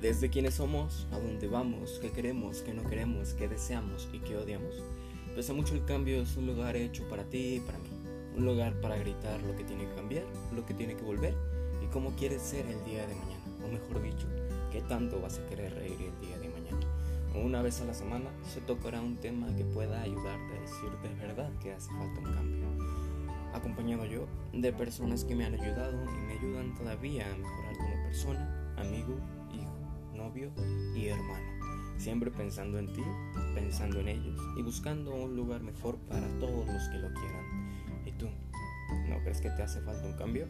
desde quiénes somos, a dónde vamos, qué queremos, qué no queremos, qué deseamos y qué odiamos. Pese mucho el cambio es un lugar hecho para ti y para mí. Un lugar para gritar lo que tiene que cambiar, lo que tiene que volver y cómo quieres ser el día de mañana. O mejor dicho, qué tanto vas a querer reír el día de mañana. Una vez a la semana se tocará un tema que pueda ayudarte a decir de verdad que hace falta un cambio. Acompañado yo de personas que me han ayudado y me ayudan todavía a mejorar como persona, y hermano. Siempre pensando en ti, pensando en ellos y buscando un lugar mejor para todos los que lo quieran. ¿Y tú? ¿No crees que te hace falta un cambio?